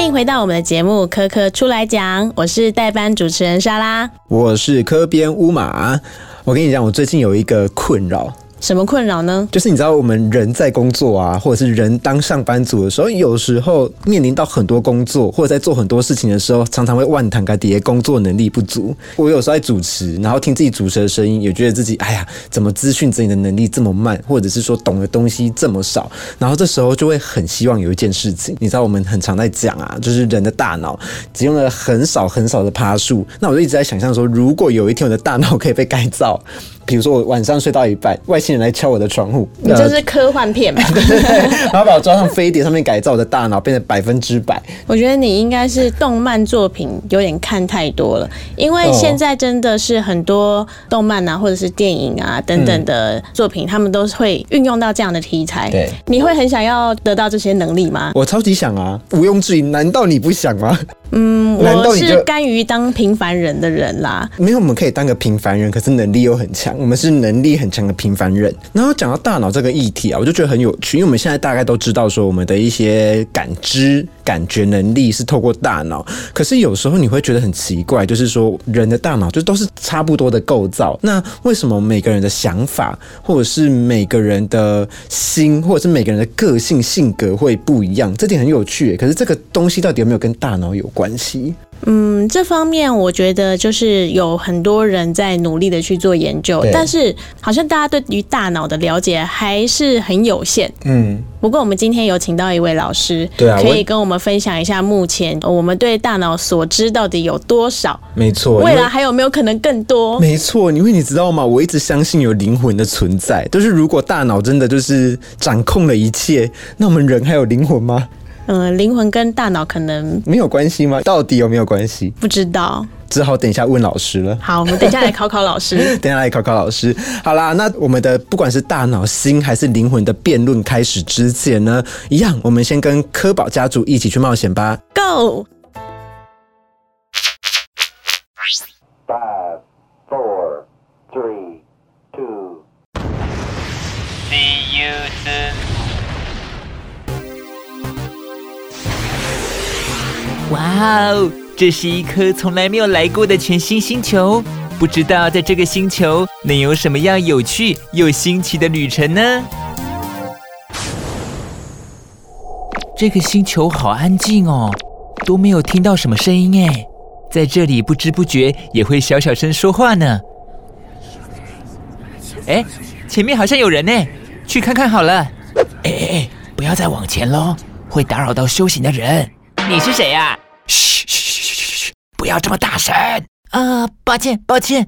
欢迎回到我们的节目《科科出来讲》，我是代班主持人莎拉，我是科编乌马。我跟你讲，我最近有一个困扰。什么困扰呢？就是你知道，我们人在工作啊，或者是人当上班族的时候，有时候面临到很多工作，或者在做很多事情的时候，常常会万谈个叠工作能力不足。我有时候在主持，然后听自己主持的声音，也觉得自己哎呀，怎么资讯整理的能力这么慢，或者是说懂的东西这么少。然后这时候就会很希望有一件事情，你知道，我们很常在讲啊，就是人的大脑只用了很少很少的趴数。那我就一直在想象说，如果有一天我的大脑可以被改造。比如说我晚上睡到一半，外星人来敲我的窗户，你这是科幻片吧？然后把我装上飞碟，上面改造我的大脑，变成百分之百。我觉得你应该是动漫作品有点看太多了，因为现在真的是很多动漫啊，或者是电影啊等等的作品，他们都会运用到这样的题材。对，你会很想要得到这些能力吗？我超级想啊，毋庸置疑。难道你不想吗？嗯，我是甘于当平凡人的人啦。没有，我们可以当个平凡人，可是能力又很强。我们是能力很强的平凡人。然后讲到大脑这个议题啊，我就觉得很有趣，因为我们现在大概都知道说，我们的一些感知、感觉能力是透过大脑。可是有时候你会觉得很奇怪，就是说人的大脑就都是差不多的构造，那为什么每个人的想法，或者是每个人的心，或者是每个人的个性性格会不一样？这点很有趣。可是这个东西到底有没有跟大脑有关？关系，嗯，这方面我觉得就是有很多人在努力的去做研究，但是好像大家对于大脑的了解还是很有限。嗯，不过我们今天有请到一位老师，对啊，可以跟我们分享一下目前我们对大脑所知到底有多少？没错，未来还有没有可能更多？没错，因为你知道吗？我一直相信有灵魂的存在，就是如果大脑真的就是掌控了一切，那我们人还有灵魂吗？嗯，灵魂跟大脑可能没有关系吗？到底有没有关系？不知道，只好等一下问老师了。好，我们等一下来考考老师。等下来考考老师。好啦，那我们的不管是大脑、心还是灵魂的辩论开始之前呢，一样，我们先跟科宝家族一起去冒险吧。Go。哇哦，这是一颗从来没有来过的全新星球，不知道在这个星球能有什么样有趣又新奇的旅程呢？这个星球好安静哦，都没有听到什么声音哎，在这里不知不觉也会小小声说话呢。哎，前面好像有人呢，去看看好了。哎哎哎，不要再往前喽，会打扰到修行的人。你是谁呀？嘘嘘嘘嘘嘘！不要这么大声啊！抱歉抱歉，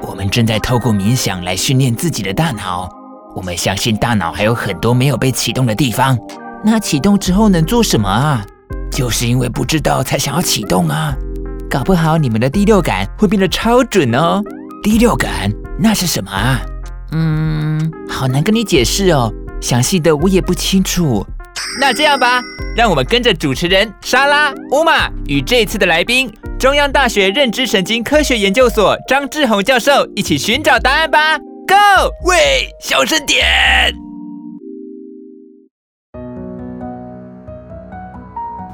我们正在透过冥想来训练自己的大脑。我们相信大脑还有很多没有被启动的地方。那启动之后能做什么啊？就是因为不知道才想要启动啊！搞不好你们的第六感会变得超准哦。第六感那是什么啊？嗯，好难跟你解释哦，详细的我也不清楚。那这样吧，让我们跟着主持人莎拉乌玛与这次的来宾中央大学认知神经科学研究所张志宏教授一起寻找答案吧。Go，喂，小声点。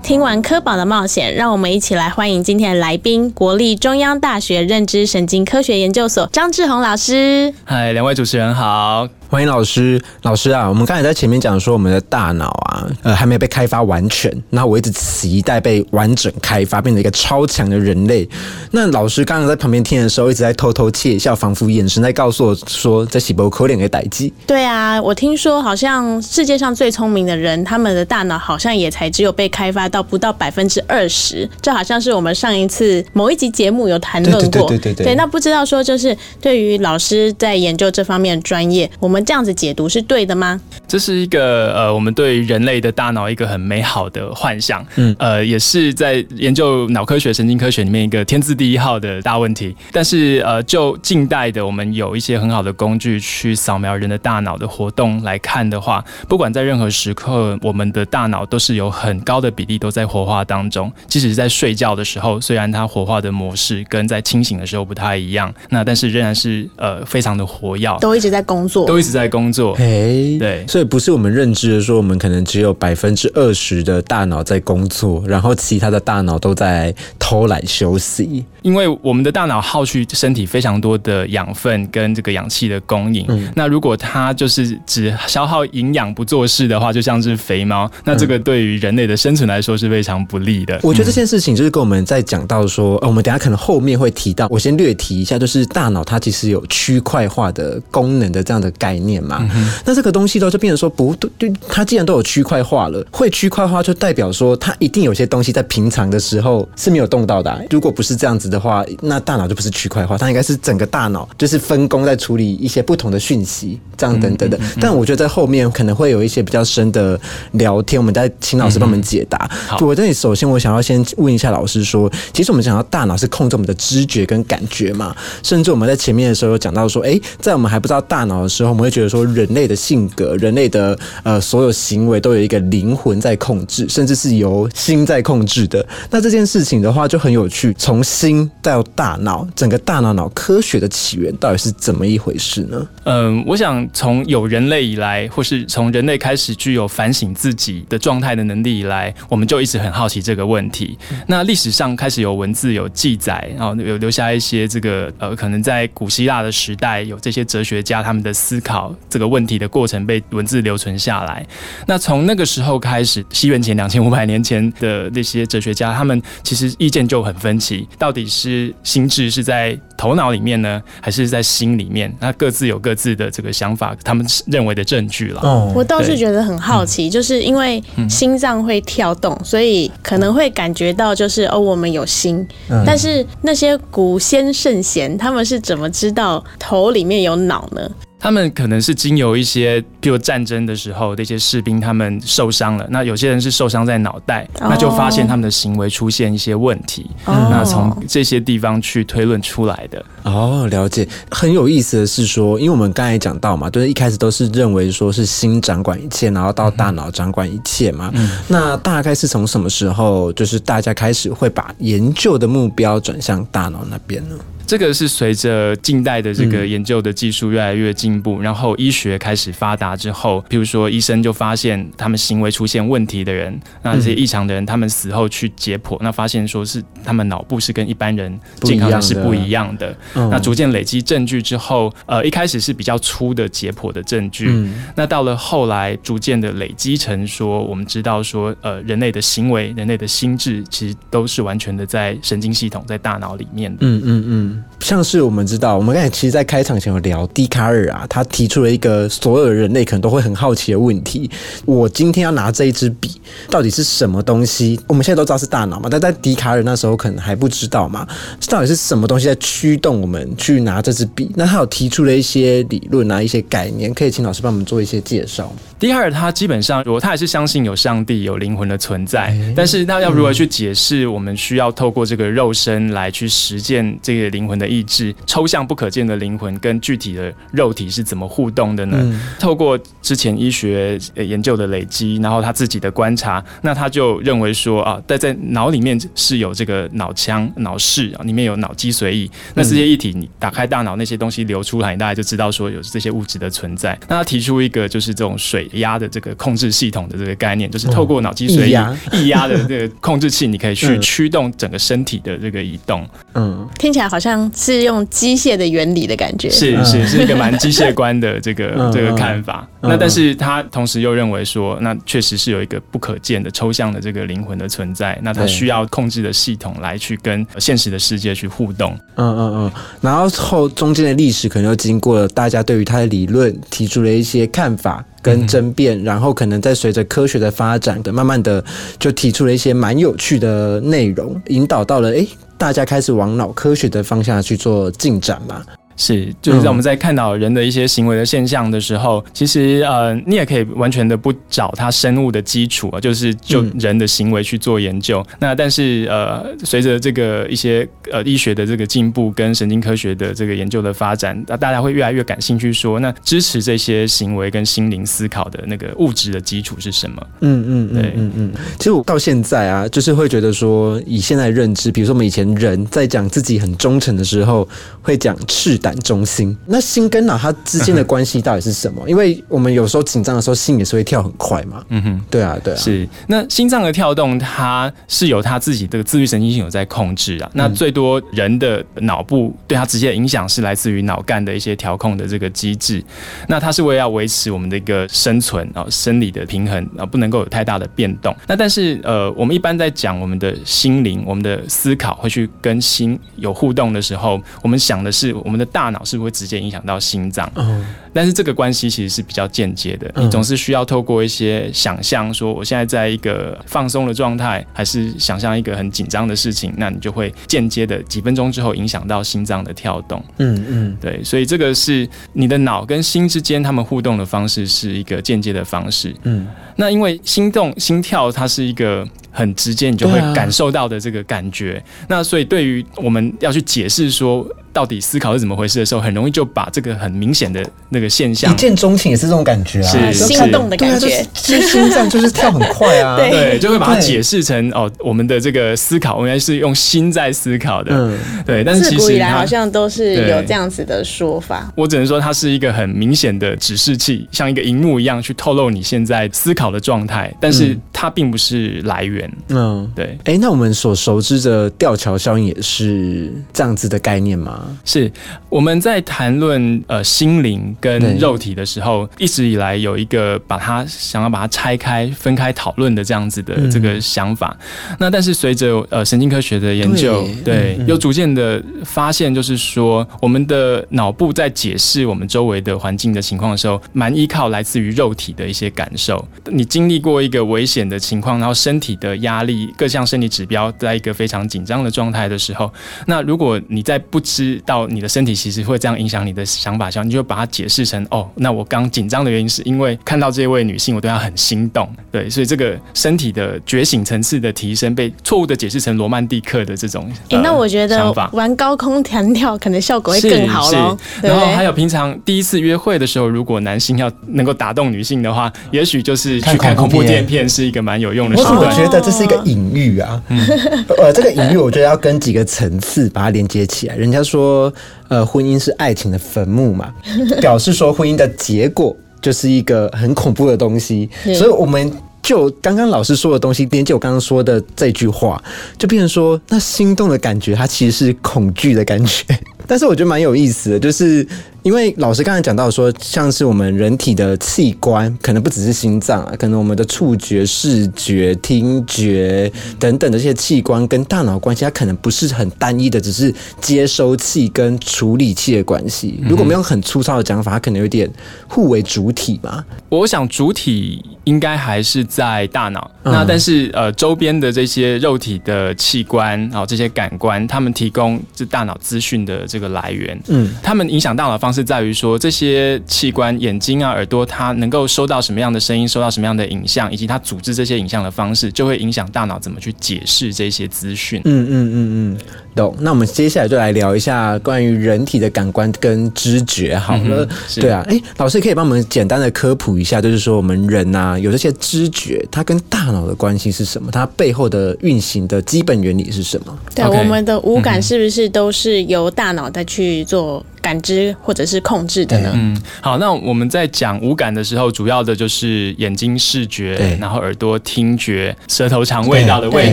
听完科宝的冒险，让我们一起来欢迎今天的来宾——国立中央大学认知神经科学研究所张志宏老师。嗨，两位主持人好。欢迎老师，老师啊，我们刚才在前面讲说我们的大脑啊，呃，还没有被开发完全，那我一直期待被完整开发，变成一个超强的人类。那老师刚刚在旁边听的时候，一直在偷偷窃笑，仿佛眼神在告诉我说，在洗波口脸给逮鸡。对啊，我听说好像世界上最聪明的人，他们的大脑好像也才只有被开发到不到百分之二十，这好像是我们上一次某一集节目有谈论过。对对对对。对，那不知道说就是对于老师在研究这方面专业，我们。这样子解读是对的吗？这是一个呃，我们对人类的大脑一个很美好的幻想，嗯，呃，也是在研究脑科学、神经科学里面一个天字第一号的大问题。但是呃，就近代的我们有一些很好的工具去扫描人的大脑的活动来看的话，不管在任何时刻，我们的大脑都是有很高的比例都在活化当中。即使是在睡觉的时候，虽然它活化的模式跟在清醒的时候不太一样，那但是仍然是呃非常的活跃，都一直在工作，都一直。在工作。哎，对所以不是我们认知的说，我们可能只有百分之二十的大脑在工作，然后其他的大脑都在偷懒休息。因为我们的大脑耗去身体非常多的养分跟这个氧气的供应，那如果它就是只消耗营养不做事的话，就像是肥猫，那这个对于人类的生存来说是非常不利的。我觉得这件事情就是跟我们在讲到说，呃，我们等下可能后面会提到，我先略提一下，就是大脑它其实有区块化的功能的这样的概念嘛。那这个东西呢，就变成说不对，对，它既然都有区块化了，会区块化就代表说它一定有些东西在平常的时候是没有动到的啊、如果不是这样子的话，那大脑就不是区块化，它应该是整个大脑就是分工在处理一些不同的讯息，这样等等的。但我觉得在后面可能会有一些比较深的聊天，我们再请老师帮我们解答。好我这里首先我想要先问一下老师说，其实我们讲到大脑是控制我们的知觉跟感觉嘛，甚至我们在前面的时候有讲到说，诶，在我们还不知道大脑的时候，我们会觉得说人类的性格、人类的呃所有行为都有一个灵魂在控制，甚至是由心在控制的。那这件事情的话就很有趣，从心到大脑，整个大脑脑科学的起源到底是怎么一回事呢？嗯，我想从有人类以来，或是从人类开始具有反省自己的状态的能力以来，我们就一直很好奇这个问题。那历史上开始有文字有记载，然后有留下一些这个呃，可能在古希腊的时代有这些哲学家他们的思考这个问题的过程被文字留存下来。那从那个时候开始，西元前两千五百年前的那些哲学家，他们其实意见就很分歧，到底是心智是在头脑里面呢，还是在心里面？那各自有各自的这个想法，他们认为的证据了。哦我倒是觉得很好奇，就是因为心脏会跳动，所以可能会感觉到就是哦，我们有心。但是那些古先圣贤，他们是怎么知道头里面有脑呢？他们可能是经由一些，譬如战争的时候，那些士兵他们受伤了，那有些人是受伤在脑袋，哦那就发现他们的行为出现一些问题，哦那从这些地方去推论出来的。哦，了解。很有意思的是说，因为我们刚才讲到嘛，就是一开始都是认为说是心掌管一切，然后到大脑掌管一切嘛。那大概是从什么时候，就是大家开始会把研究的目标转向大脑那边呢？这个是随着近代的这个研究的技术越来越进步，然后医学开始发达之后，譬如说医生就发现他们行为出现问题的人，那这些异常的人，他们死后去解剖，那发现说是他们脑部是跟一般人健康人是不一样的。嗯。那逐渐累积证据之后，呃，一开始是比较粗的解剖的证据，嗯。那到了后来逐渐的累积成说，我们知道说，呃，人类的行为、人类的心智，其实都是完全的在神经系统、在大脑里面的。嗯嗯嗯，像是我们知道，我们刚才其实，在开场前有聊笛卡尔啊，他提出了一个所有人类可能都会很好奇的问题：我今天要拿这一支笔，到底是什么东西？我们现在都知道是大脑嘛，但在笛卡尔那时候可能还不知道嘛，到底是什么东西在驱动我们去拿这支笔？那他有提出了一些理论啊，一些概念，可以请老师帮我们做一些介绍吗。第二，他基本上，如果他还是相信有上帝、有灵魂的存在，但是他要如何去解释？我们需要透过这个肉身来去实践这个灵魂的意志，抽象不可见的灵魂跟具体的肉体是怎么互动的呢？透过之前医学呃研究的累积，然后他自己的观察，那他就认为说啊，在在脑里面是有这个脑腔、脑室啊，里面有脑脊髓液，那这些液体你打开大脑那些东西流出来，你大概就知道说有这些物质的存在。那他提出一个就是这种水压的这个控制系统的这个概念，就是透过脑脊髓液液压的这个控制器，你可以去 嗯驱动整个身体的这个移动。嗯，听起来好像是用机械的原理的感觉。嗯是是是一个蛮 机械观的这个嗯这个看法。嗯那但是他同时又认为说，那确实是有一个不可见的抽象的这个灵魂的存在，那他需要控制的系统来去跟现实的世界去互动。嗯嗯嗯，然后后中间的历史可能又经过了大家对于他的理论提出了一些看法跟争辩，然后可能在随着科学的发展的，慢慢的就提出了一些蛮有趣的内容，引导到了诶，大家开始往脑科学的方向去做进展嘛。是，就是在我们在看到人的一些行为的现象的时候，其实呃，你也可以完全的不找它生物的基础啊，就是就嗯人的行为去做研究。那但是呃，随着这个一些呃医学的这个进步跟神经科学的这个研究的发展，那大家会越来越感兴趣说，那支持这些行为跟心灵思考的那个物质的基础是什么？嗯嗯嗯对嗯嗯。其实我到现在啊，就是会觉得说，以现在的认知，比如说我们以前人在讲自己很忠诚的时候，会讲赤胆感中心。那心跟脑它之间的关系到底是什么？因为我们有时候紧张的时候，心也是会跳很快嘛。嗯哼，对啊，对啊。是，那心脏的跳动，它是有它自己的自律神经系统在控制啊。那最多人的脑部对它直接的影响是来自于脑干的一些调控的这个机制。那它是为了要维持我们的一个生存啊，生理的平衡啊，不能够有太大的变动。那但是呃，我们一般在讲我们的心灵，我们的思考会去跟心有互动的时候，我们想的是我们的大脑是不是会直接影响到心脏？嗯，但是这个关系其实是比较间接的，你总是需要透过一些想象，说我现在在一个放松的状态，还是想象一个很紧张的事情，那你就会间接的几分钟之后影响到心脏的跳动。嗯嗯，对，所以这个是你的脑跟心之间他们互动的方式是一个间接的方式。嗯，那因为心动心跳它是一个。很直接，你就会感受到的这个感觉。那所以，对于我们要去解释说。到底思考是怎么回事的时候，很容易就把这个很明显的那个现象一见钟情也是这种感觉啊，是心动的感觉，就心脏就是跳很快啊，对，就会把它解释成哦，我们的这个思考原来是用心在思考的，嗯，对。但是自古以来好像都是有这样子的说法。我只能说它是一个很明显的指示器，像一个荧幕一样去透露你现在思考的状态，但是它并不是来源。嗯，对。哎，那我们所熟知的吊桥效应也是这样子的概念吗？是我们在谈论呃心灵跟肉体的时候，一直以来有一个把它想要把它拆开、分开讨论的这样子的这个想法。那但是随着呃神经科学的研究，对，有逐渐的发现，就是说我们的脑部在解释我们周围的环境的情况的时候，蛮依靠来自于肉体的一些感受。你经历过一个危险的情况，然后身体的压力、各项生理指标在一个非常紧张的状态的时候，那如果你在不知道你的身体其实会这样影响你的想法，下你就把它解释成哦，那我刚紧张的原因是因为看到这位女性，我对她很心动，对，所以这个身体的觉醒层次的提升被错误的解释成罗曼蒂克的这种。哎，那我觉得玩高空弹跳可能效果会更好喽。然后还有平常第一次约会的时候，如果男性要能够打动女性的话，也许就是去看恐怖电片是一个蛮有用的。我怎么觉得这是一个隐喻啊？呃，这个隐喻我觉得要跟几个层次把它连接起来。人家说。呃，婚姻是爱情的坟墓嘛，表示说婚姻的结果就是一个很恐怖的东西，所以我们就刚刚老师说的东西，连接我刚刚说的这句话，就变成说，那心动的感觉，它其实是恐惧的感觉。但是我觉得蛮有意思的，就是因为老师刚才讲到说，像是我们人体的器官，可能不只是心脏啊，可能我们的触觉、视觉、听觉等等的这些器官跟大脑关系，它可能不是很单一的，只是接收器跟处理器的关系。如果没有很粗糙的讲法，它可能有点互为主体嘛。我想主体应该还是在大脑，那但是呃周边的这些肉体的器官啊，这些感官，他们提供这大脑资讯的。这个来源，嗯，他们影响大脑的是在于说，这些器官，眼睛啊、耳朵，它能够收到什么样的声音，收到什么样的影像，以及它组织这些影像的方式，就会影响大脑怎么去解释这些资讯。嗯嗯嗯嗯，懂。那我们接下来就来聊一下关于人体的感官跟知觉。好了，对啊，哎，老师可以帮我们简单的科普一下，就是说我们人啊，有这些知觉，它跟大脑的关系是什么？它背后的运行的基本原理是什么？对，我们的五感是不是都是由大脑？在去做。感知或者是控制的呢？嗯，好，那我们在讲五感的时候，主要的就是眼睛视觉，然后耳朵听觉，舌头尝味道的味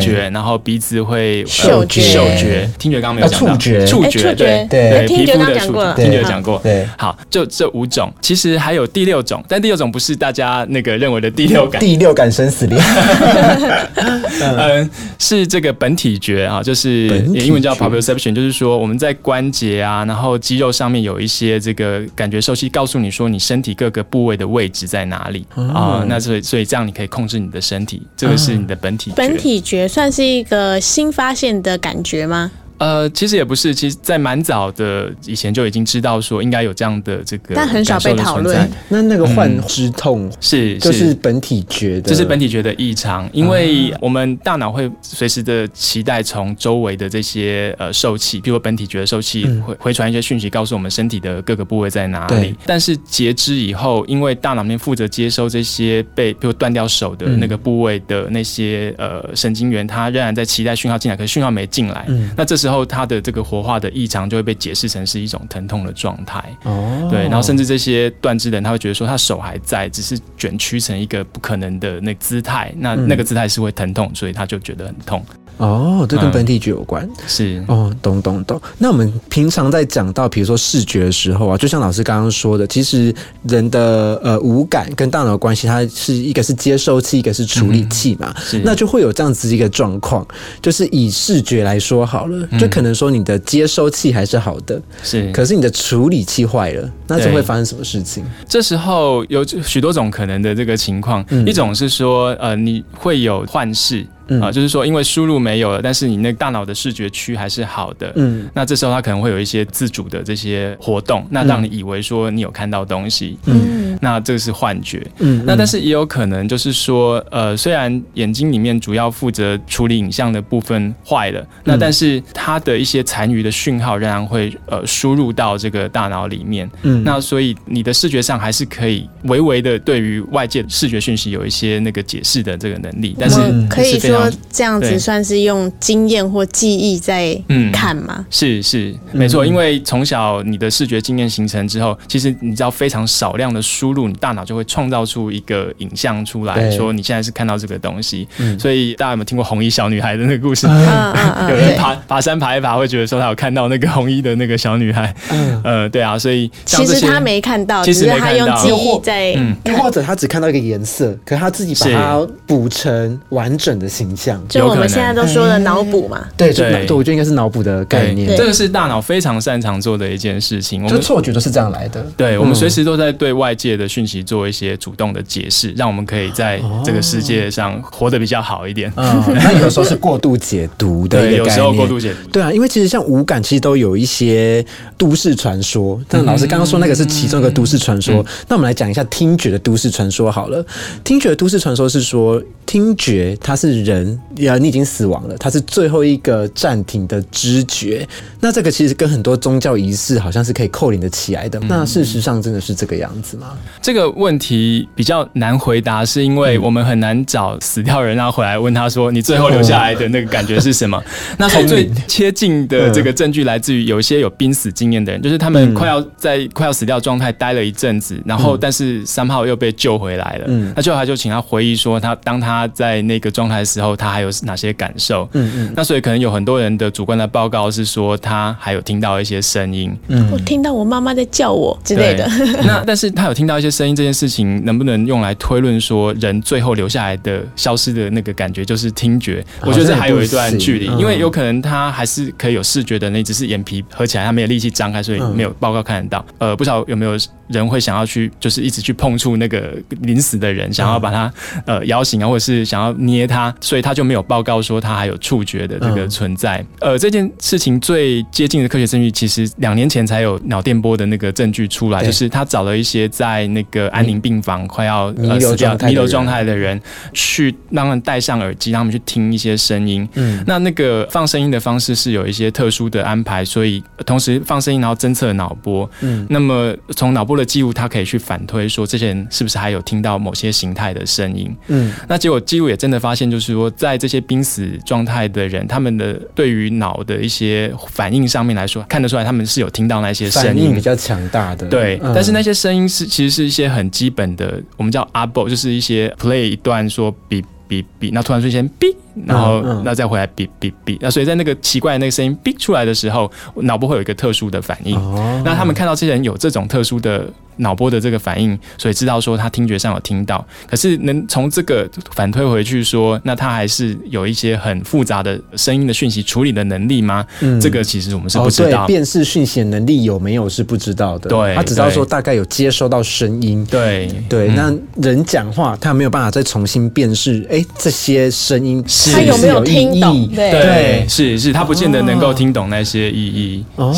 觉，然后鼻子会嗅觉，嗅觉，听觉刚刚没有讲到，触觉，触觉，对对，皮肤的触觉，听觉讲过，对，好，就这五种，其实还有第六种，但第六种不是大家那个认为的第六感，第六感生死恋，嗯，是这个本体觉啊，就是英文叫 proprioception，就是说我们在关节啊，然后肌肉。上面有一些这个感觉受器，告诉你说你身体各个部位的位置在哪里。啊？那所以所以这样你可以控制你的身体，这个是你的本体。本体觉算是一个新发现的感觉吗？呃，其实也不是，其实，在蛮早的以前就已经知道说应该有这样的这个，但很少被讨论。那那个幻肢痛是就是本体觉的，这是本体觉的异常，因为我们大脑会随时的期待从周围的这些呃受气，比如本体觉的受气会回传一些讯息，告诉我们身体的各个部位在哪里。但是截肢以后，因为大脑面负责接收这些被比如断掉手的那个部位的那些呃神经元，它仍然在期待讯号进来，可是讯号没进来。那这是时候它的这个活化的异常就会被解释成是一种疼痛的状态。哦，对，然后甚至这些断肢的人他会觉得说他手还在，只是卷曲成一个不可能的那姿态，那那个姿态是会疼痛，所以他就觉得很痛。哦，这跟本体觉有关，是。哦，懂懂懂。那我们平常在讲到比如说视觉的时候啊，就像老师刚刚说的，其实人的呃五感跟大脑的关系，它是一个是接收器，一个是处理器嘛，那就会有这样子一个状况，就是以视觉来说好了，就可能说你的接收器还是好的，是，可是你的处理器坏了，那就会发生什么事情？这时候有许多种可能的这个情况，一种是说呃你会有幻视。啊，就是说，因为输入没有了，但是你那大脑的视觉区还是好的，嗯，那这时候它可能会有一些自主的这些活动，那让你以为说你有看到东西，嗯，那这个是幻觉，嗯，那但是也有可能就是说，呃，虽然眼睛里面主要负责处理影像的部分坏了，那但是它的一些残余的讯号仍然会呃输入到这个大脑里面，嗯，那所以你的视觉上还是可以微微的对于外界视觉讯息有一些那个解释的这个能力，但是可以说。这样子算是用经验或记忆在看吗？是是。没错，因为从小你的视觉经验形成之后，其实你知道非常少量的输入，你大脑就会创造出一个影像出来，说你现在是看到这个东西。所以大家有没有听过红衣小女孩的那个故事？有人 爬爬山爬一爬，会觉得说他有看到那个红衣的那个小女孩。呃，对啊，所以其实他没看到，其实他用记忆在，又或者他只看到一个颜色，可是他自己把它补成完整的形象。就我们现在都说的脑补嘛，对对，我觉得应该是脑补的概念。这个是大脑非常擅长做的一件事情。我们错觉都是这样来的。对，我们随时都在对外界的讯息做一些主动的解释，让我们可以在这个世界上活得比较好一点。那有时候是过度解读的有时候过度解读。对啊，因为其实像五感，其实都有一些都市传说。但老师刚刚说那个是其中一个都市传说。那我们来讲一下听觉的都市传说好了。听觉的都市传说是说，听觉它是人。呀，你已经死亡了，它是最后一个暂停的知觉。那这个其实跟很多宗教仪式好像是可以扣连的起来的。那事实上真的是这个样子吗？这个问题比较难回答，是因为我们很难找死掉人，然后回来问他说：“你最后留下来的那个感觉是什么？” 那从最切近的这个证据来自于有一些有濒死经验的人，就是他们快要在快要死掉状态待了一阵子，然后但是三号又被救回来了。嗯，那救回来就请他回忆说，他当他在那个状态的时候，他还有。哪些感受？嗯嗯，那所以可能有很多人的主观的报告是说，他还有听到一些声音，嗯，我听到我妈妈在叫我之类的。那但是他有听到一些声音，这件事情能不能用来推论说，人最后留下来的消失的那个感觉就是听觉？我觉得这还有一段距离，因为有可能他还是可以有视觉的，那只是眼皮合起来，他没有力气张开，所以没有报告看得到。呃，不知道有没有人会想要去，就是一直去碰触那个临死的人，想要把他呃摇醒啊，或者是想要捏他，所以他就没有。报告说他还有触觉的这个存在，呃，这件事情最接近的科学证据，其实两年前才有脑电波的那个证据出来，就是他找了一些在那个安宁病房快要弥留弥留状态的人，去让他们戴上耳机，让他们去听一些声音。嗯，那那个放声音的方式是有一些特殊的安排，所以同时放声音，然后侦测脑波。嗯，那么从脑波的记录，他可以去反推说这些人是不是还有听到某些形态的声音。嗯，那结果记录也真的发现，就是说在这些濒死状态的人，他们的对于脑的一些反应上面来说，看得出来他们是有听到那些声音比较强大的。对，但是那些声音是其实是一些很基本的，我们叫 abo，就是一些 play 一段说比比比，那突然出现 b，然后那再回来哔哔哔，那所以在那个奇怪的那个声音哔出来的时候，脑波会有一个特殊的反应。那他们看到这些人有这种特殊的。脑波的这个反应，所以知道说他听觉上有听到，可是能从这个反推回去说，那他还是有一些很复杂的声音的讯息处理的能力吗？嗯，这个其实我们是不知道。对辨识讯息能力有没有是不知道的。对，他只知道说大概有接收到声音。对对，那人讲话他没有办法再重新辨识，哎，这些声音他有没有听懂？对，是是，他不见得能够听懂那些意义。哦，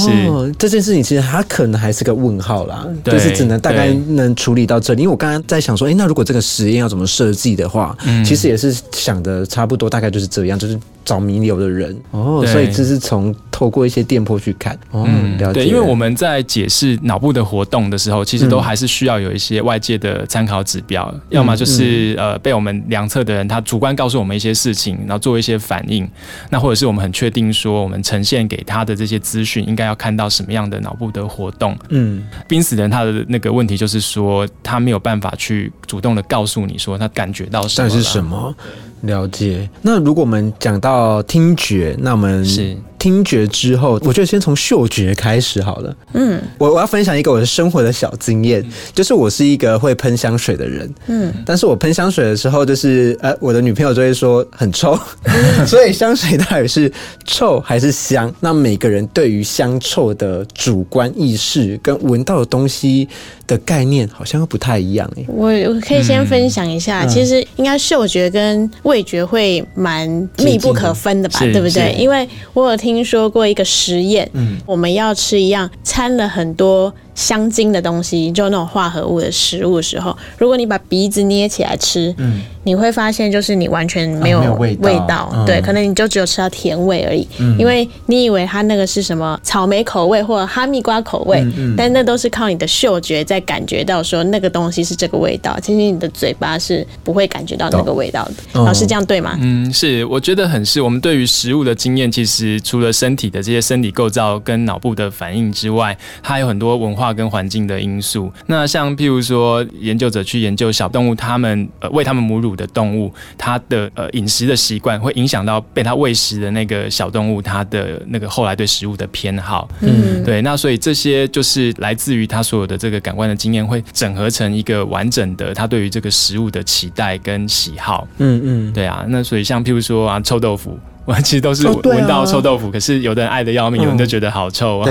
这件事情其实他可能还是个问号啦，就是只能。大概能处理到这里，因为我刚刚在想说，哎，那如果这个实验要怎么设计的话，其实也是想的差不多，大概就是这样，就是找弥留的人哦，所以这是从。透过一些店铺去看。嗯，了解。对，因为我们在解释脑部的活动的时候，其实都还是需要有一些外界的参考指标，要么就是呃被我们量测的人他主观告诉我们一些事情，然后做一些反应，那或者是我们很确定说我们呈现给他的这些资讯应该要看到什么样的脑部的活动。嗯，濒死人他的那个问题就是说他没有办法去主动的告诉你说他感觉到什么是什么。了解。那如果我们讲到听觉，那我们是。听觉之后，我觉得先从嗅觉开始好了。嗯，我我要分享一个我的生活的小经验，就是我是一个会喷香水的人。嗯，但是我喷香水的时候，就是呃，我的女朋友就会说很臭。所以香水到底是臭还是香？那每个人对于香臭的主观意识跟闻到的东西的概念好像不太一样。哎，我我可以先分享一下，其实应该嗅觉跟味觉会蛮密不可分的吧？对不对？因为我有听。听说过一个实验，嗯，我们要吃一样掺了很多。香精的东西，就那种化合物的食物的时候，如果你把鼻子捏起来吃，嗯，你会发现就是你完全没有味道，对，可能你就只有吃到甜味而已，嗯，因为你以为它那个是什么草莓口味或者哈密瓜口味，嗯，但那都是靠你的嗅觉在感觉到说那个东西是这个味道，其实你的嘴巴是不会感觉到那个味道的。老师这样对吗？嗯，是，我觉得很是。我们对于食物的经验，其实除了身体的这些生理构造跟脑部的反应之外，它有很多文化。跟环境的因素，那像譬如说，研究者去研究小动物，他们呃喂他们母乳的动物，它的呃饮食的习惯会影响到被它喂食的那个小动物，它的那个后来对食物的偏好。嗯，对，那所以这些就是来自于它所有的这个感官的经验，会整合成一个完整的，它对于这个食物的期待跟喜好。嗯嗯，对啊，那所以像譬如说啊，臭豆腐。我其实都是闻到臭豆腐，可是有的人爱的要命，有人就觉得好臭啊。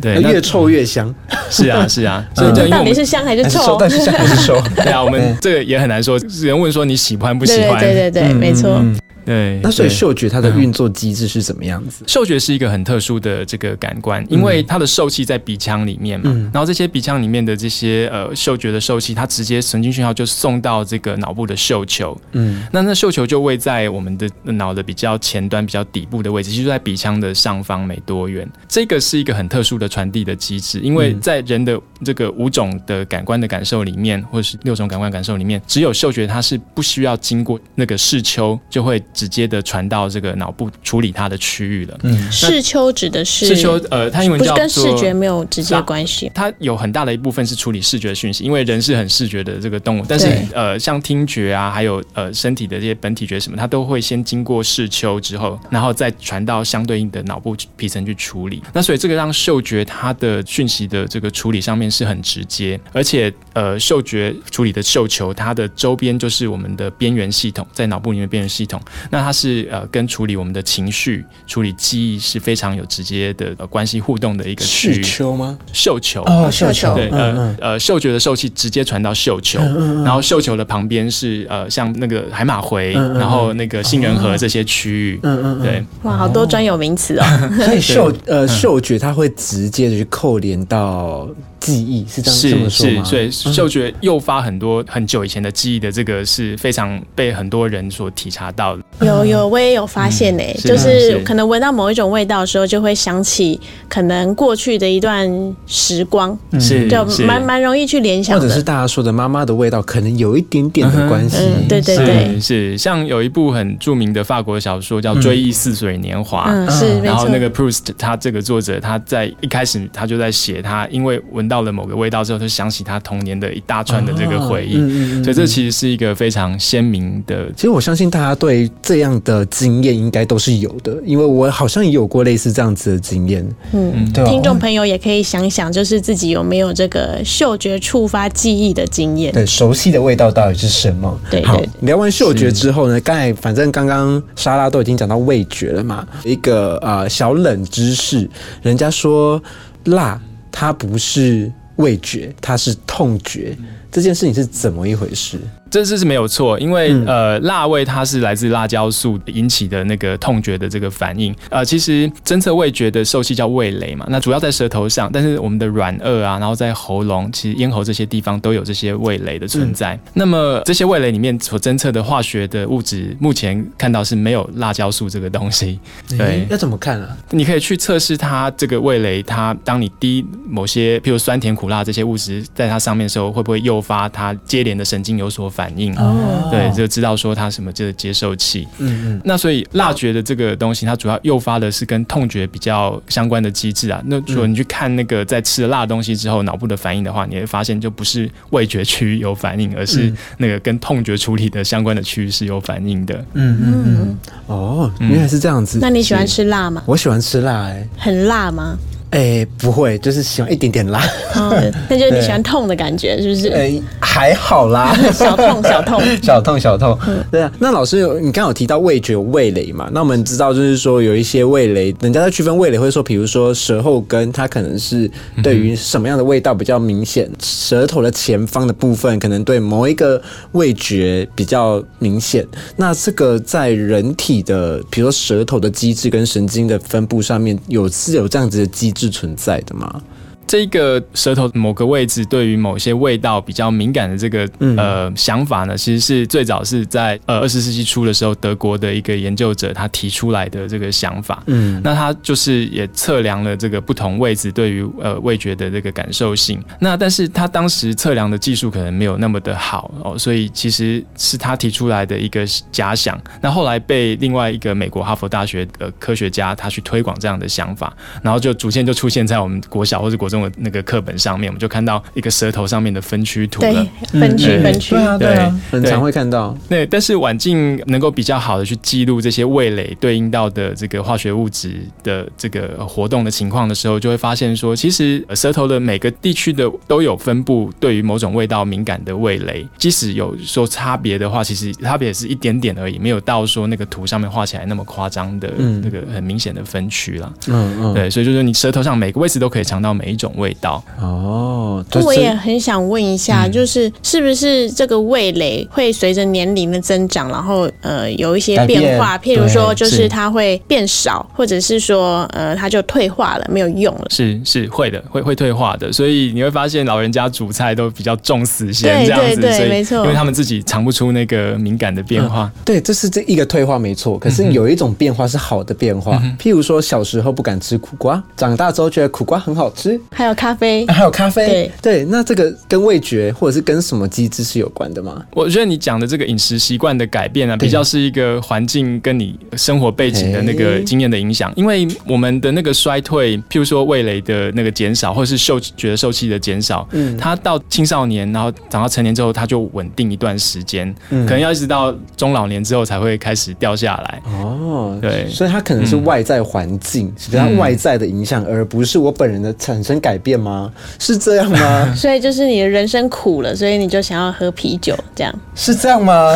对，越臭越香。是啊，是啊。所以到底是香还是臭？但是香还是臭。对啊，我们 这个也很难说。人问说你喜欢不喜欢？对对对，没错。对，那所以嗅觉它的运作机制是怎么样子？嗅觉是一个很特殊的这个感官，因为它的受气在鼻腔里面嘛，然后这些鼻腔里面的这些呃嗅觉的受气，它直接神经讯号就送到这个脑部的嗅球，嗯，那那嗅球就位在我们的脑的比较前端、比较底部的位置，其实就在鼻腔的上方没多远。这个是一个很特殊的传递的机制，因为在人的这个五种的感官的感受里面，或者是六种感官感受里面，只有嗅觉它是不需要经过那个视丘就会。直接的传到这个脑部处理它的区域了。嗯，视丘指的是视丘，呃，它英文叫跟视觉没有直接关系。它有很大的一部分是处理视觉讯息，因为人是很视觉的这个动物。但是呃，像听觉啊，还有呃身体的这些本体觉什么，它都会先经过视丘之后，然后再传到相对应的脑部皮层去处理。那所以这个让嗅觉它的讯息的这个处理上面是很直接，而且呃，嗅觉处理的嗅球，它的周边就是我们的边缘系统，在脑部里面边缘系统。那它是呃跟处理我们的情绪、处理记忆是非常有直接的呃关系互动的一个区域。嗅球吗？嗅球哦，嗅球对呃呃嗅觉的受气直接传到嗅球，然后嗅球的旁边是呃像那个海马回，然后那个杏仁核这些区域。嗯嗯对，哇，好多专有名词哦。所以嗅呃嗅觉它会直接的去扣连到。记忆是这样这么说吗？所以嗅觉诱发很多很久以前的记忆的这个是非常被很多人所体察到的。有有，我也有发现呢，就是可能闻到某一种味道的时候，就会想起可能过去的一段时光，是就蛮蛮容易去联想。或者是大家说的妈妈的味道，可能有一点点的关系。对对对，是像有一部很著名的法国小说叫《追忆似水年华》，是然后那个 Proust 他这个作者他在一开始他就在写他因为闻到。到了某个味道之后，就想起他童年的一大串的这个回忆，所以这其实是一个非常鲜明的。其实我相信大家对这样的经验应该都是有的，因为我好像也有过类似这样子的经验。嗯，对听众朋友也可以想想，就是自己有没有这个嗅觉触发记忆的经验？对，熟悉的味道到底是什么？对，好，聊完嗅觉之后呢，刚才反正刚刚莎拉都已经讲到味觉了嘛，一个呃小冷知识，人家说辣。它不是味觉，它是痛觉。这件事情是怎么一回事？这这是没有错，因为呃，辣味它是来自辣椒素引起的那个痛觉的这个反应。呃，其实侦测味觉的受器叫味蕾嘛，那主要在舌头上，但是我们的软腭啊，然后在喉咙、其实咽喉这些地方都有这些味蕾的存在。那么这些味蕾里面所侦测的化学的物质，目前看到是没有辣椒素这个东西。对，要怎么看啊？你可以去测试它这个味蕾，它当你滴某些，譬如酸甜苦辣这些物质在它上面的时候，会不会诱发它接连的神经有所反？反应哦，对，就知道说它什么这个接受器，嗯嗯，那所以辣觉的这个东西，它主要诱发的是跟痛觉比较相关的机制啊。那如果你去看那个在吃了辣东西之后脑部的反应的话，你会发现就不是味觉区域有反应，而是那个跟痛觉处理的相关的区域是有反应的。嗯嗯嗯，哦，原来是这样子。那你喜欢吃辣吗？我喜欢吃辣，哎，很辣吗？哎，不会，就是喜欢一点点辣。那就是你喜欢痛的感觉，是不是？哎，还好啦，小痛小痛 小痛小痛。对啊，那老师，你刚刚有提到味觉有味蕾嘛？那我们知道，就是说有一些味蕾，人家在区分味蕾，会说，比如说舌后根，它可能是对于什么样的味道比较明显？舌头的前方的部分，可能对某一个味觉比较明显。那这个在人体的，比如说舌头的机制跟神经的分布上面，有是有这样子的机制。是存在的吗？这个舌头某个位置对于某些味道比较敏感的这个呃想法呢，其实是最早是在呃二十世纪初的时候，德国的一个研究者他提出来的这个想法。嗯，那他就是也测量了这个不同位置对于呃味觉的这个感受性。那但是他当时测量的技术可能没有那么的好哦，所以其实是他提出来的一个假想。那后来被另外一个美国哈佛大学的科学家他去推广这样的想法，然后就逐渐就出现在我们国小或者国中。那个课本上面，我们就看到一个舌头上面的分区图了。分区分区，对啊，对啊，很常会看到。对，但是晚近能够比较好的去记录这些味蕾对应到的这个化学物质的这个活动的情况的时候，就会发现说，其实舌头的每个地区的都有分布对于某种味道敏感的味蕾，即使有说差别的话，其实差别是一点点而已，没有到说那个图上面画起来那么夸张的那个很明显的分区了。嗯嗯，对，所以就是你舌头上每个位置都可以尝到每一种。味道哦，我也很想问一下，就是是不是这个味蕾会随着年龄的增长，然后呃有一些变化？譬如说，就是它会变少，或者是说呃它就退化了，没有用了？是是会的，会会退化的。所以你会发现老人家煮菜都比较重死咸这样子，对，没错，因为他们自己尝不出那个敏感的变化。对，这是这一个退化没错。可是有一种变化是好的变化，譬如说小时候不敢吃苦瓜，长大之后觉得苦瓜很好吃。还有咖啡，还有咖啡，对。对，那这个跟味觉或者是跟什么机制是有关的吗？我觉得你讲的这个饮食习惯的改变啊，比较是一个环境跟你生活背景的那个经验的影响。因为我们的那个衰退，譬如说味蕾的那个减少，或者是嗅觉受器的减少，嗯，它到青少年，然后长到成年之后，它就稳定一段时间，可能要一直到中老年之后才会开始掉下来。哦，对，所以它可能是外在环境，是它外在的影响，而不是我本人的产生改变吗？是这样吗？所以就是你的人生苦了，所以你就想要喝啤酒，这样是这样吗？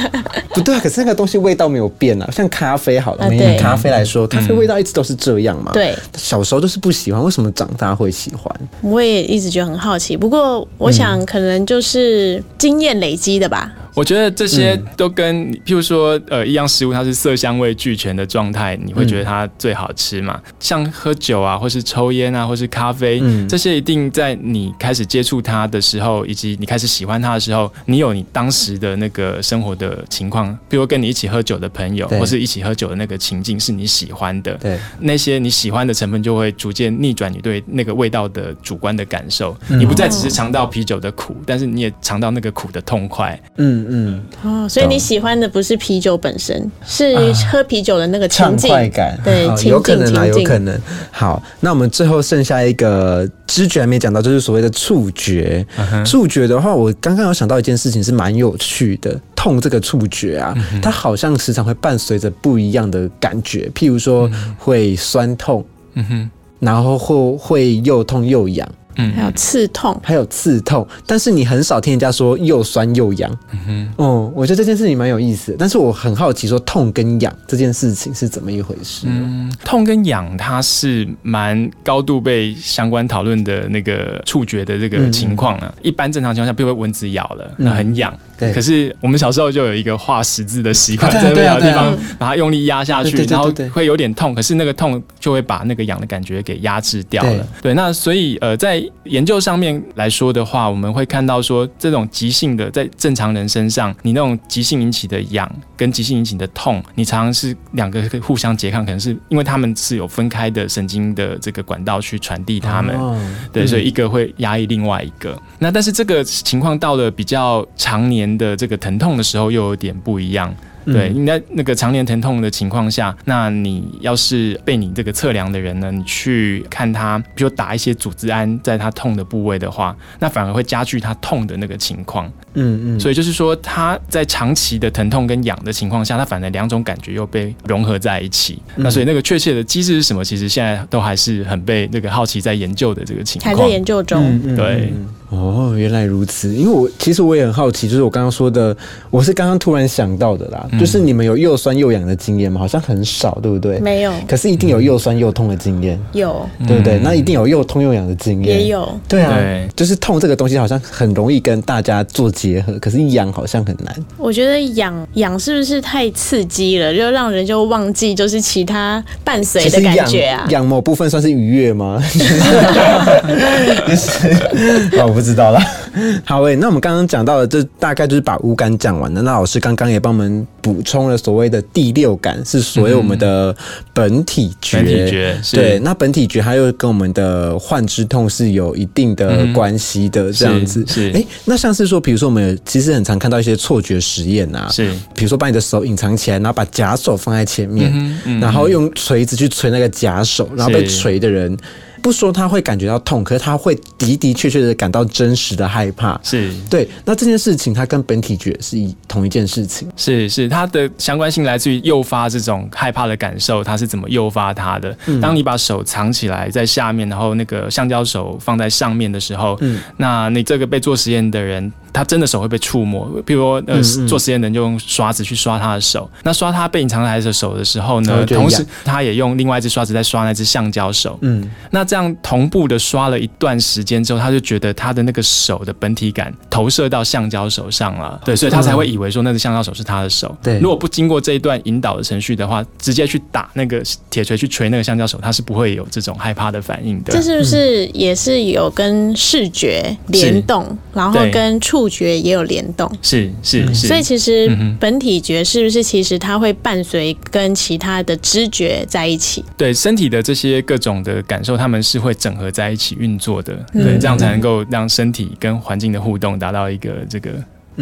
不对啊，可是那个东西味道没有变啊，像咖啡好了，咖啡来说，咖啡味道一直都是这样嘛。对，小时候就是不喜欢，为什么长大会喜欢？我也一直觉得很好奇，不过我想可能就是经验累积的吧。我觉得这些都跟，譬如说，呃，一样食物它是色香味俱全的状态，你会觉得它最好吃嘛？像喝酒啊，或是抽烟啊，或是咖啡，这些一定在你开始接触它的时候，以及你开始喜欢它的时候，你有你当时的那个生活的情况，比如跟你一起喝酒的朋友，或是一起喝酒的那个情境是你喜欢的，对，那些你喜欢的成分就会逐渐逆转你对那个味道的主观的感受，你不再只是尝到啤酒的苦，但是你也尝到那个苦的痛快，嗯。嗯哦，所以你喜欢的不是啤酒本身，是喝啤酒的那个畅快感，对，有可能啊，有可能。好，那我们最后剩下一个知觉还没讲到，就是所谓的触觉。触觉的话，我刚刚有想到一件事情是蛮有趣的，痛这个触觉啊，它好像时常会伴随着不一样的感觉，譬如说会酸痛，嗯哼，然后会会又痛又痒。嗯，还有刺痛，还有刺痛，但是你很少听人家说又酸又痒。嗯哼，哦，我觉得这件事情蛮有意思的，但是我很好奇，说痛跟痒这件事情是怎么一回事？嗯，痛跟痒它是蛮高度被相关讨论的那个触觉的这个情况啊。一般正常情况下，比如蚊子咬了，那很痒。对，可是我们小时候就有一个画十字的习惯，在那个地方把它用力压下去，然后会有点痛，可是那个痛就会把那个痒的感觉给压制掉了。对，那所以呃，在研究上面来说的话，我们会看到说，这种急性的在正常人身上，你那种急性引起的痒跟急性引起的痛，你常常是两个互相拮抗，可能是因为他们是有分开的神经的这个管道去传递他们。对，所以一个会压抑另外一个。那但是这个情况到了比较常年的这个疼痛的时候，又有点不一样。对，你在那个常年疼痛的情况下，那你要是被你这个测量的人呢，你去看他，比如打一些组织胺在他痛的部位的话，那反而会加剧他痛的那个情况。嗯嗯，所以就是说他在长期的疼痛跟痒的情况下，他反而两种感觉又被融合在一起。那所以那个确切的机制是什么？其实现在都还是很被那个好奇在研究的这个情况，还在研究中。对。哦，原来如此。因为我其实我也很好奇，就是我刚刚说的，我是刚刚突然想到的啦。就是你们有又酸又痒的经验吗？好像很少，对不对？没有。可是一定有又酸又痛的经验。有，对不对？那一定有又痛又痒的经验。也有。对啊，就是痛这个东西好像很容易跟大家做结合，可是痒好像很难。我觉得痒痒是不是太刺激了，就让人就忘记就是其他伴随的感觉啊？痒某部分算是愉悦吗？哦。不知道了。好诶，那我们刚刚讲到的，这大概就是把五感讲完了。那老师刚刚也帮我们补充了所谓的第六感，是所谓我们的本体觉。本体觉对，那本体觉它又跟我们的幻之痛是有一定的关系的，这样子。是哎，那像是说，比如说我们其实很常看到一些错觉实验啊，是，比如说把你的手隐藏起来，然后把假手放在前面，然后用锤子去锤那个假手，然后被锤的人。不说他会感觉到痛，可是他会的的确确的感到真实的害怕。是对，那这件事情它跟本体觉是一同一件事情。是是，它的相关性来自于诱发这种害怕的感受，它是怎么诱发它的？当你把手藏起来在下面，然后那个橡胶手放在上面的时候，嗯那你这个被做实验的人。他真的手会被触摸，比如说呃，做实验的人就用刷子去刷他的手。那刷他被隐藏在的手的时候呢，同时他也用另外一只刷子在刷那只橡胶手。嗯，那这样同步的刷了一段时间之后，他就觉得他的那个手的本体感投射到橡胶手上了。对，所以他才会以为说那只橡胶手是他的手。对，如果不经过这一段引导的程序的话，直接去打那个铁锤去锤那个橡胶手，他是不会有这种害怕的反应的。这是不是也是有跟视觉联动，然后跟触？触觉也有联动，是是是，所以其实本体觉是不是其实它会伴随跟其他的知觉在一起？对，身体的这些各种的感受，他们是会整合在一起运作的，对，这样才能够让身体跟环境的互动达到一个这个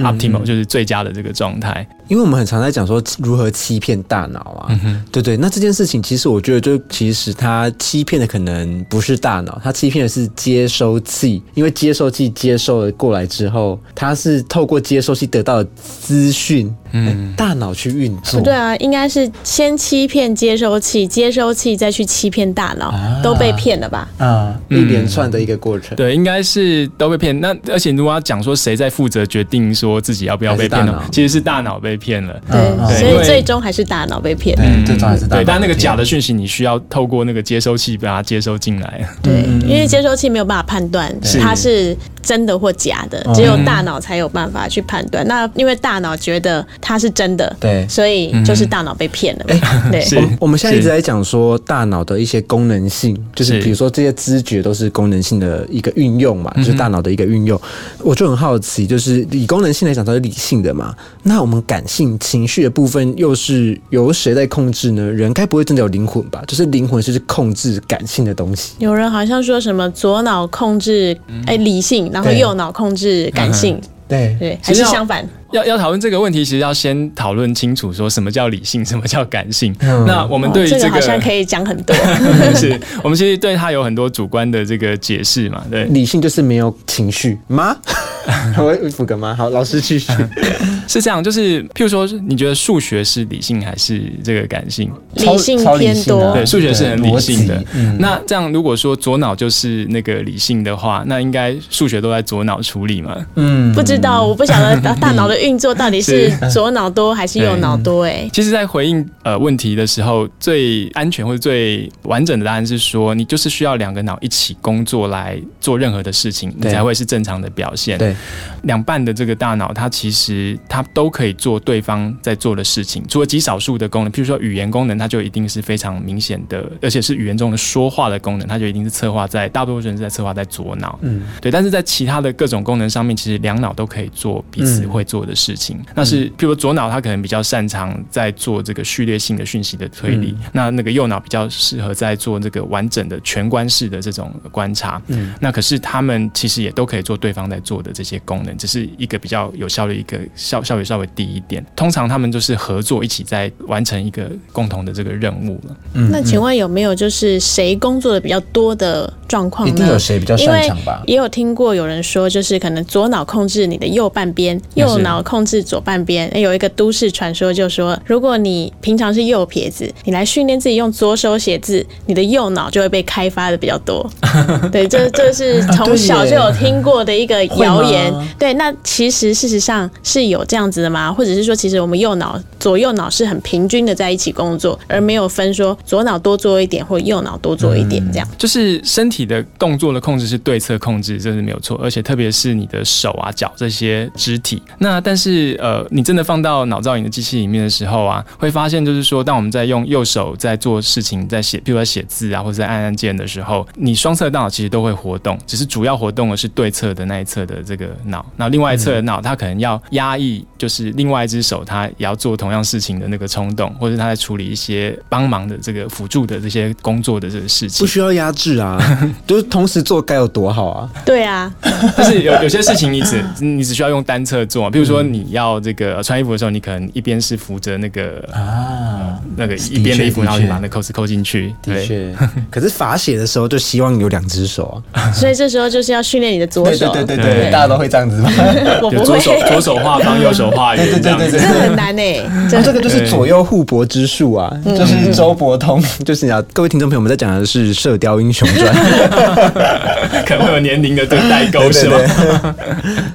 optimal，就是最佳的这个状态。因为我们很常在讲说如何欺骗大脑啊，对对，那这件事情其实我觉得就其实它欺骗的可能不是大脑，它欺骗的是接收器，因为接收器接收了过来之后，它是透过接收器得到的资讯，嗯，大脑去运作。对啊，应该是先欺骗接收器，接收器再去欺骗大脑，都被骗了吧？啊，一连串的一个过程。对，应该是都被骗。那而且如果要讲说谁在负责决定说自己要不要被骗了？其实是大脑被。骗了，对，所以最终还是大脑被骗。嗯，最终还是大脑。对，但那个假的讯息，你需要透过那个接收器把它接收进来。对，因为接收器没有办法判断它是真的或假的，只有大脑才有办法去判断。那因为大脑觉得它是真的，对，所以就是大脑被骗了。对，我我们现在一直在讲说大脑的一些功能性，就是比如说这些知觉都是功能性的一个运用嘛，就是大脑的一个运用。我就很好奇，就是以功能性来讲，它是理性的嘛？那我们感性情绪的部分又是由谁在控制呢？人该不会真的有灵魂吧？就是灵魂是控制感性的东西。有人好像说什么左脑控制哎理性，然后右脑控制感性。对对，还是相反。要要讨论这个问题，其实要先讨论清楚，说什么叫理性，什么叫感性。那我们对于这个好像可以讲很多。是我们其实对他有很多主观的这个解释嘛？对，理性就是没有情绪吗？我补个吗？好，老师继续。是这样，就是譬如说，你觉得数学是理性还是这个感性？理性超偏多啊，对，数学是很理性的。嗯那这样，如果说左脑就是那个理性的话，那应该数学都在左脑处理嘛？嗯不知道，我不晓得大大脑的运作到底是左脑多还是右脑多、哎，其实，在回应呃问题的时候，最安全或者最完整的答案是说，你就是需要两个脑一起工作来做任何的事情，你才会是正常的表现。对，两半的这个大脑，它其实它都可以做对方在做的事情，除了极少数的功能，譬如说语言功能，它就一定是非常明显的，而且是语言中的说话的功能，它就一定是策划在大多数人是在策划在左脑。嗯，对，但是在其他的各种功能上面，其实两脑都可以做彼此会做的事情。那是譬如左脑，他可能比较擅长在做这个序列性的讯息的推理，那那个右脑比较适合在做这个完整的全观式的这种观察。嗯，那可是他们其实也都可以做对方在做的这些功能，只是一个比较有效率，一个效效率稍微低一点。通常他们就是合作一起在完成一个共同的这个任务了。嗯那请问有没有就是谁工作的比较多的状况呢？一定有谁比较因为擅长吧？也有听过有人说，就是可能左脑控制你的右半边，右脑控制左半边。有一个都市传说就说，如果你平常是右撇子，你来训练自己用左手写字，你的右脑就会被开发的比较多。对，这这是从小就有听过的一个谣言。对，那其实事实上是有这样子的吗？或者是说，其实我们右脑、左右脑是很平均的在一起工作，而没有分说左脑多做一点或右脑多做一点这样。就是身体的动作的控制是对侧控制，这是没有错，而且特别是你的手啊、脚这些肢体。那但是呃，你真的放到脑造影的机器里面的时候啊，会发现就是说，当我们在用右手在做事情，在写，比如说写字啊，或者在按按键的时候，你双侧大脑其实都会活动，只是主要活动的是对侧的那一侧的这个脑，那另外一侧的脑它可能要压抑，就是另外一只手它也要做同样事情的那个冲动，或者它在处理一些帮忙的这个辅助的这些工作的这个事情不。需要压制啊，就是同时做该有多好啊！对啊，但是有有些事情你只 你只需要用单侧做，比如说你要这个穿衣服的时候，你可能一边是扶着那个啊，那个一边的衣服，然后你把那扣子扣进去。的确，可是罚写的时候就希望有两只手啊。所以这时候就是要训练你的左手。对对对大家都会这样子吧？我不会，左手左手画方，右手画圆这样子。这很难呢、这这个就是左右互搏之术啊，就是周伯通，就是你要各位听众朋友们在讲的是《射雕英雄传》，可能会有年龄的这个代沟是吗？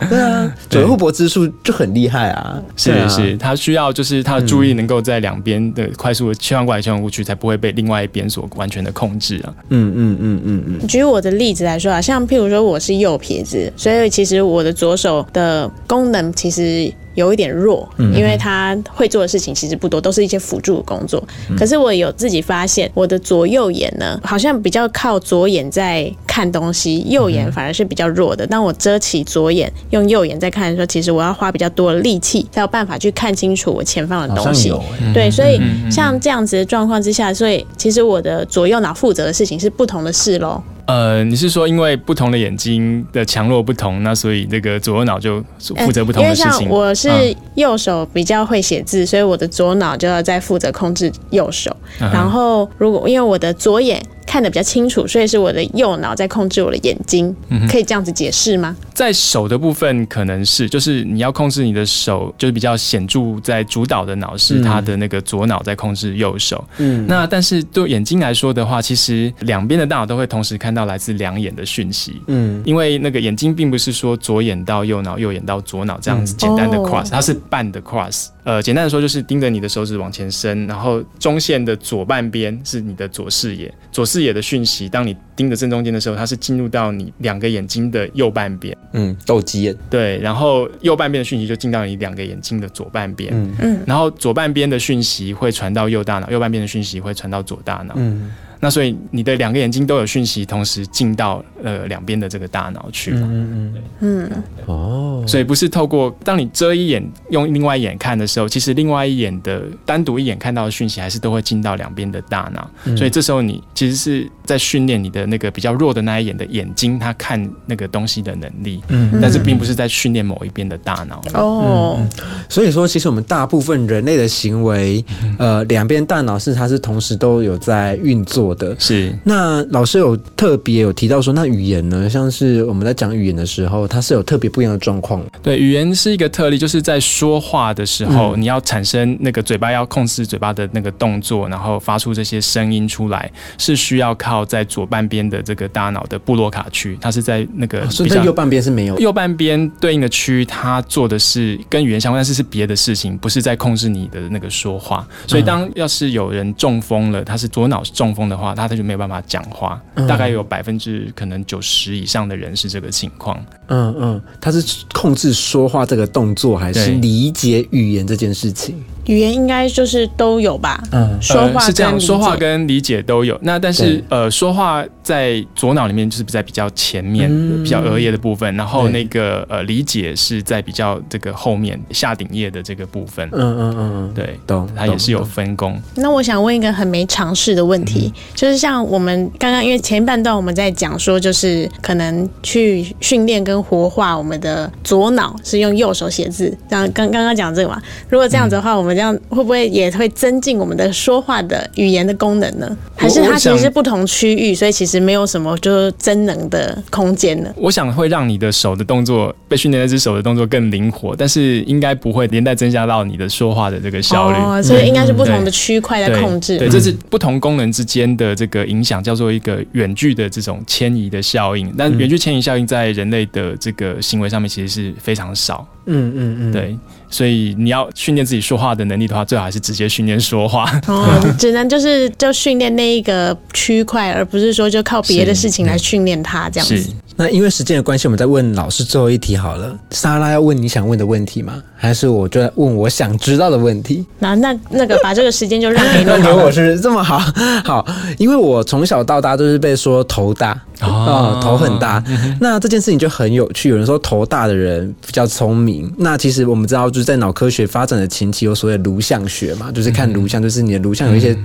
对啊，左右互搏之术就很厉害啊，是啊是是，他需要就是他的注意能够在两边的快速的切换过来切换过去，才不会被另外一边所完全的控制啊。嗯嗯嗯嗯嗯，举我的例子来说啊，像譬如说我是右撇子，所以其实我的左手的功能其实。有一点弱，因为他会做的事情其实不多，都是一些辅助的工作。可是我有自己发现，我的左右眼呢，好像比较靠左眼在看东西，右眼反而是比较弱的。当我遮起左眼，用右眼在看的时候，其实我要花比较多的力气，才有办法去看清楚我前方的东西。欸对，所以像这样子的状况之下，所以其实我的左右脑负责的事情是不同的事喽。呃，你是说因为不同的眼睛的强弱不同，那所以这个左右脑就负责不同因为像的事情？我是嗯右手比较会写字，所以我的左脑就要在负责控制右手。嗯然后如果因为我的左眼看得比较清楚，所以是我的右脑在控制我的眼睛。嗯可以这样子解释吗？在手的部分可能是，就是你要控制你的手，就是比较显著在主导的脑是他的那个左脑在控制右手。嗯，那但是对眼睛来说的话，其实两边的大脑都会同时看到来自两眼的讯息。嗯因为那个眼睛并不是说左眼到右脑，右眼到左脑这样子简单的哦 cross，、它是半的 cross。呃，简单的说就是盯着你的手指往前伸，然后中线的左半边是你的左视野，左视野的讯息，当你盯着正中间的时候，它是进入到你两个眼睛的右半边。嗯，斗鸡眼，对，然后右半边的讯息就进到你两个眼睛的左半边，嗯嗯然后左半边的讯息会传到右大脑，右半边的讯息会传到左大脑。嗯那所以你的两个眼睛都有讯息，同时进到呃两边的这个大脑去嘛。嗯嗯，嗯，哦，所以不是透过当你遮一眼用另外一眼看的时候，其实另外一眼的单独一眼看到的讯息还是都会进到两边的大脑。嗯所以这时候你其实是在训练你的那个比较弱的那一眼的眼睛，它看那个东西的能力。嗯但是并不是在训练某一边的大脑。哦，所以说，其实我们大部分人类的行为，呃，两边大脑是它是同时都有在运作多的。是，那老师有特别有提到说，那语言呢？像是我们在讲语言的时候，它是有特别不一样的状况。对，语言是一个特例，就是在说话的时候，你要产生那个嘴巴要控制嘴巴的那个动作，然后发出这些声音出来，是需要靠在左半边的这个大脑的布洛卡区，它是在那个所以在右半边是没有。右半边对应的区域，它做的是跟语言相关，但是是别的事情，不是在控制你的那个说话。所以当要是有人中风了，他是左脑中风的话，他他就没有办法讲话。大概有百分之可能九十以上的人是这个情况。嗯嗯，他是控制说话这个动作，还是理解语言这件事情？语言应该就是都有吧。嗯，说话是这样，说话跟理解都有。那但是呃，说话在左脑里面就是在比较前面、比较额叶的部分，然后那个呃理解是在比较这个后面下顶叶的这个部分。嗯嗯嗯，对，懂。它也是有分工。那我想问一个很没常识的问题，就是像我们刚刚因为前半段我们在讲说，就是可能去训练跟活化我们的左脑是用右手写字，这样刚刚刚讲这个嘛。如果这样子的话，我们这样会不会也会增进我们的说话的语言的功能呢？还是它其实是不同区域，所以其实没有什么就是增能的空间呢？我想会让你的手的动作被训练那只手的动作更灵活，但是应该不会连带增加到你的说话的这个效率。哦，所以应该是不同的区块在控制。对，这是不同功能之间的这个影响，叫做一个远距的这种迁移的效应。但远距迁移效应在人类的这个行为上面其实是非常少。嗯嗯嗯，对。所以你要训练自己说话的能力的话，最好还是直接训练说话。哦，只能就是就训练那一个区块，而不是说就靠别的事情来训练它这样子。那因为时间的关系，我们再问老师最后一题好了。莎拉要问你想问的问题吗？还是我就问我想知道的问题？那那那个把这个时间就让给你。让给我是这么好 好，因为我从小到大都是被说头大啊，头很大。那这件事情就很有趣。有人说头大的人比较聪明。那其实我们知道，就是在脑科学发展的前期，有所谓颅相学嘛，就是看颅相，就是你的颅相有一些。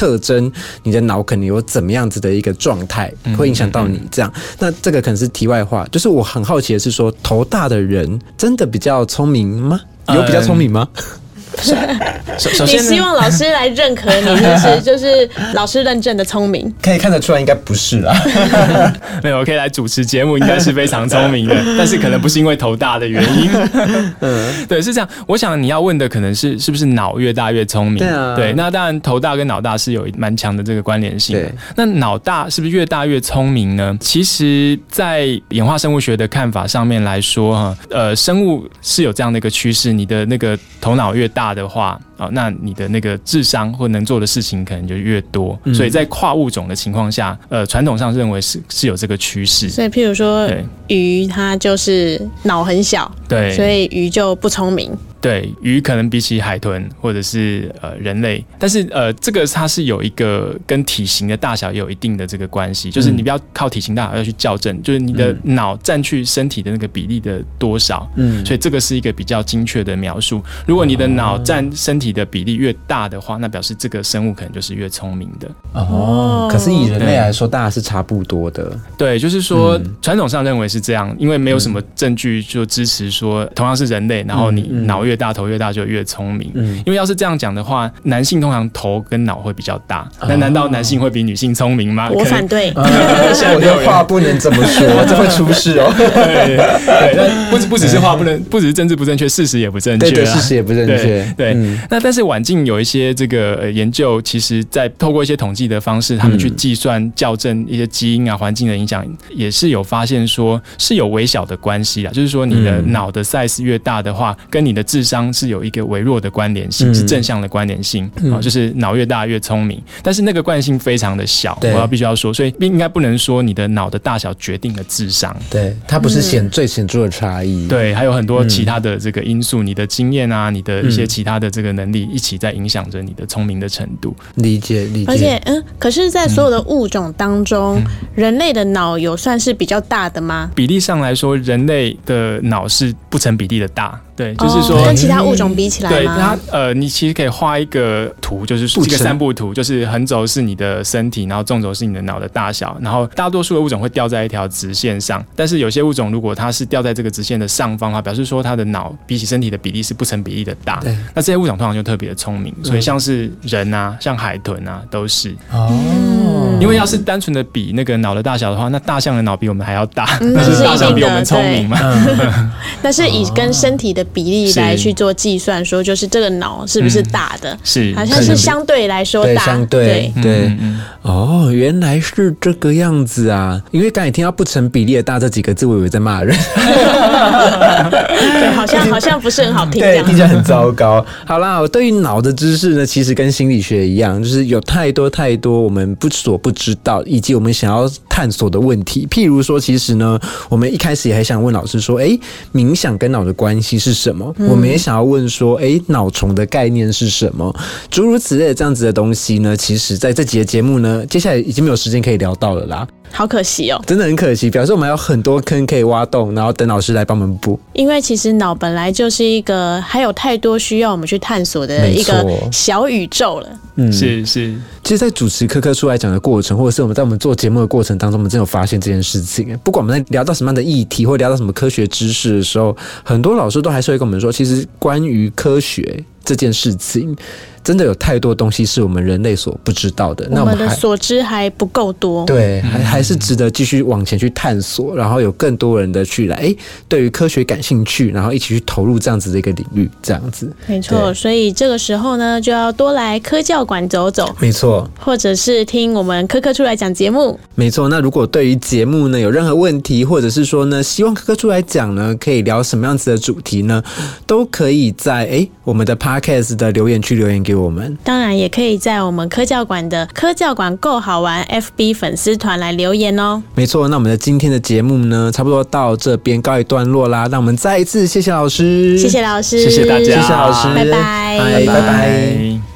特征，你的脑可能有怎么样子的一个状态，会影响到你这样。那这个可能是题外话，就是我很好奇的是，说头大的人真的比较聪明吗？有比较聪明吗？你希望老师来认可你，就是就是老师认证的聪明，可以看得出来，应该不是啦。没有，可以来主持节目，应该是非常聪明的，但是可能不是因为头大的原因。嗯，对，是这样。我想你要问的可能是是不是脑越大越聪明？对啊。对，那当然头大跟脑大是有蛮强的这个关联性。对。那脑大是不是越大越聪明呢？其实，在演化生物学的看法上面来说，哈，呃，生物是有这样的一个趋势，你的那个头脑越大。的话啊，那你的那个智商或能做的事情可能就越多，所以在跨物种的情况下，呃，传统上认为是是有这个趋势。所以，譬如说，鱼它就是脑很小，对，所以鱼就不聪明。对鱼可能比起海豚或者是呃人类，但是呃这个它是有一个跟体型的大小也有一定的这个关系，就是你不要靠体型大小要去校正，就是你的脑占去身体的那个比例的多少，嗯，所以这个是一个比较精确的描述。如果你的脑占身体的比例越大的话，那表示这个生物可能就是越聪明的。哦，可是以人类来说，大家是差不多的。对，就是说传统上认为是这样，因为没有什么证据就支持说同样是人类，然后你脑越大头越大就越聪明，嗯，因为要是这样讲的话，男性通常头跟脑会比较大，那难道男性会比女性聪明吗？我反对，我的话不能这么说，这会出事哦。对对，那不不只是话不能，不只是政治不正确，事实也不正确，对事实也不正确。对，那但是晚近有一些这个研究，其实在透过一些统计的方式，他们去计算校正一些基因啊环境的影响，也是有发现说是有微小的关系啊，就是说你的脑的 size 越大的话，跟你的智商。是有一个微弱的关联性，是正向的关联性啊，就是脑越大越聪明，但是那个惯性非常的小，我要必须要说，所以应该不能说你的脑的大小决定了智商，对，它不是显最显著的差异，对，还有很多其他的这个因素，你的经验啊，你的一些其他的这个能力一起在影响着你的聪明的程度，理解理解。而且嗯，可是，在所有的物种当中，人类的脑有算是比较大的吗？比例上来说，人类的脑是不成比例的大。对，就是说跟其他物种比起来对吗它？呃，你其实可以画一个图，就是步一个程三步图，就是横轴是你的身体，然后纵轴是你的脑的大小，然后大多数的物种会掉在一条直线上，但是有些物种如果它是掉在这个直线的上方的话，表示说它的脑比起身体的比例是不成比例的大对。那这些物种通常就特别的聪明，所以像是人啊，像海豚啊，都是。哦，因为要是单纯的比那个脑的大小的话，那大象的脑比我们还要大，嗯 那就是大象比我们聪明嘛。但是以跟身体的比例来去做计算，说就是这个脑是不是大的？是。好像是相对来说对，大，相对。对，哦，原来是这个样子啊！因为刚才听到“不成比例的大”这几个字，我以为在骂人，对，好像 好像不是很好听这对，样。听起来很糟糕。好啦，我对于脑的知识呢，其实跟心理学一样，就是有太多太多我们不所不知道，以及我们想要探索的问题。譬如说，其实呢，我们一开始也还想问老师说，诶，冥想跟脑的关系是什么？我们也想要问说，诶，脑虫的概念是什么？诸如此类的这样子的东西呢，其实在这集的节目呢，接下来已经没有时间可以聊到了啦，好可惜哦。真的很可惜，表示我们还有很多坑可以挖洞，然后等老师来帮我们补。因为其实脑本来就是一个还有太多需要我们去探索的一个小宇宙了。嗯，是是，其实，在主持科科出来讲的过程，或者是我们在我们做节目的过程当中，我们真的有发现这件事情。不管我们在聊到什么样的议题，或聊到什么科学知识的时候，很多老师都还是会跟我们说，其实关于科学这件事情，真的有太多东西是我们人类所不知道的。那我们的所知还不够多。对，还还是值得继续往前去探索，然后有更多人的去来，哎，对于科学感兴趣，然后一起去投入这样子的一个领域，这样子。没错，所以这个时候呢，就要多来科教馆走走，没错，或者是听我们科科出来讲节目。没错，那如果对于节目呢有任何问题，或者是说呢，希望科科出来讲呢，可以聊什么样子的主题呢，都可以在诶我们的 podcast 的留言区留言给我们。当然，也可以在我们科教馆的科教馆够好玩 FB 粉丝团来留言哦。没错，那我们的今天的节目呢，差不多到这边告一段落啦。那我们再一次谢谢老师，谢谢老师，谢谢大家谢谢老师，拜拜拜拜拜。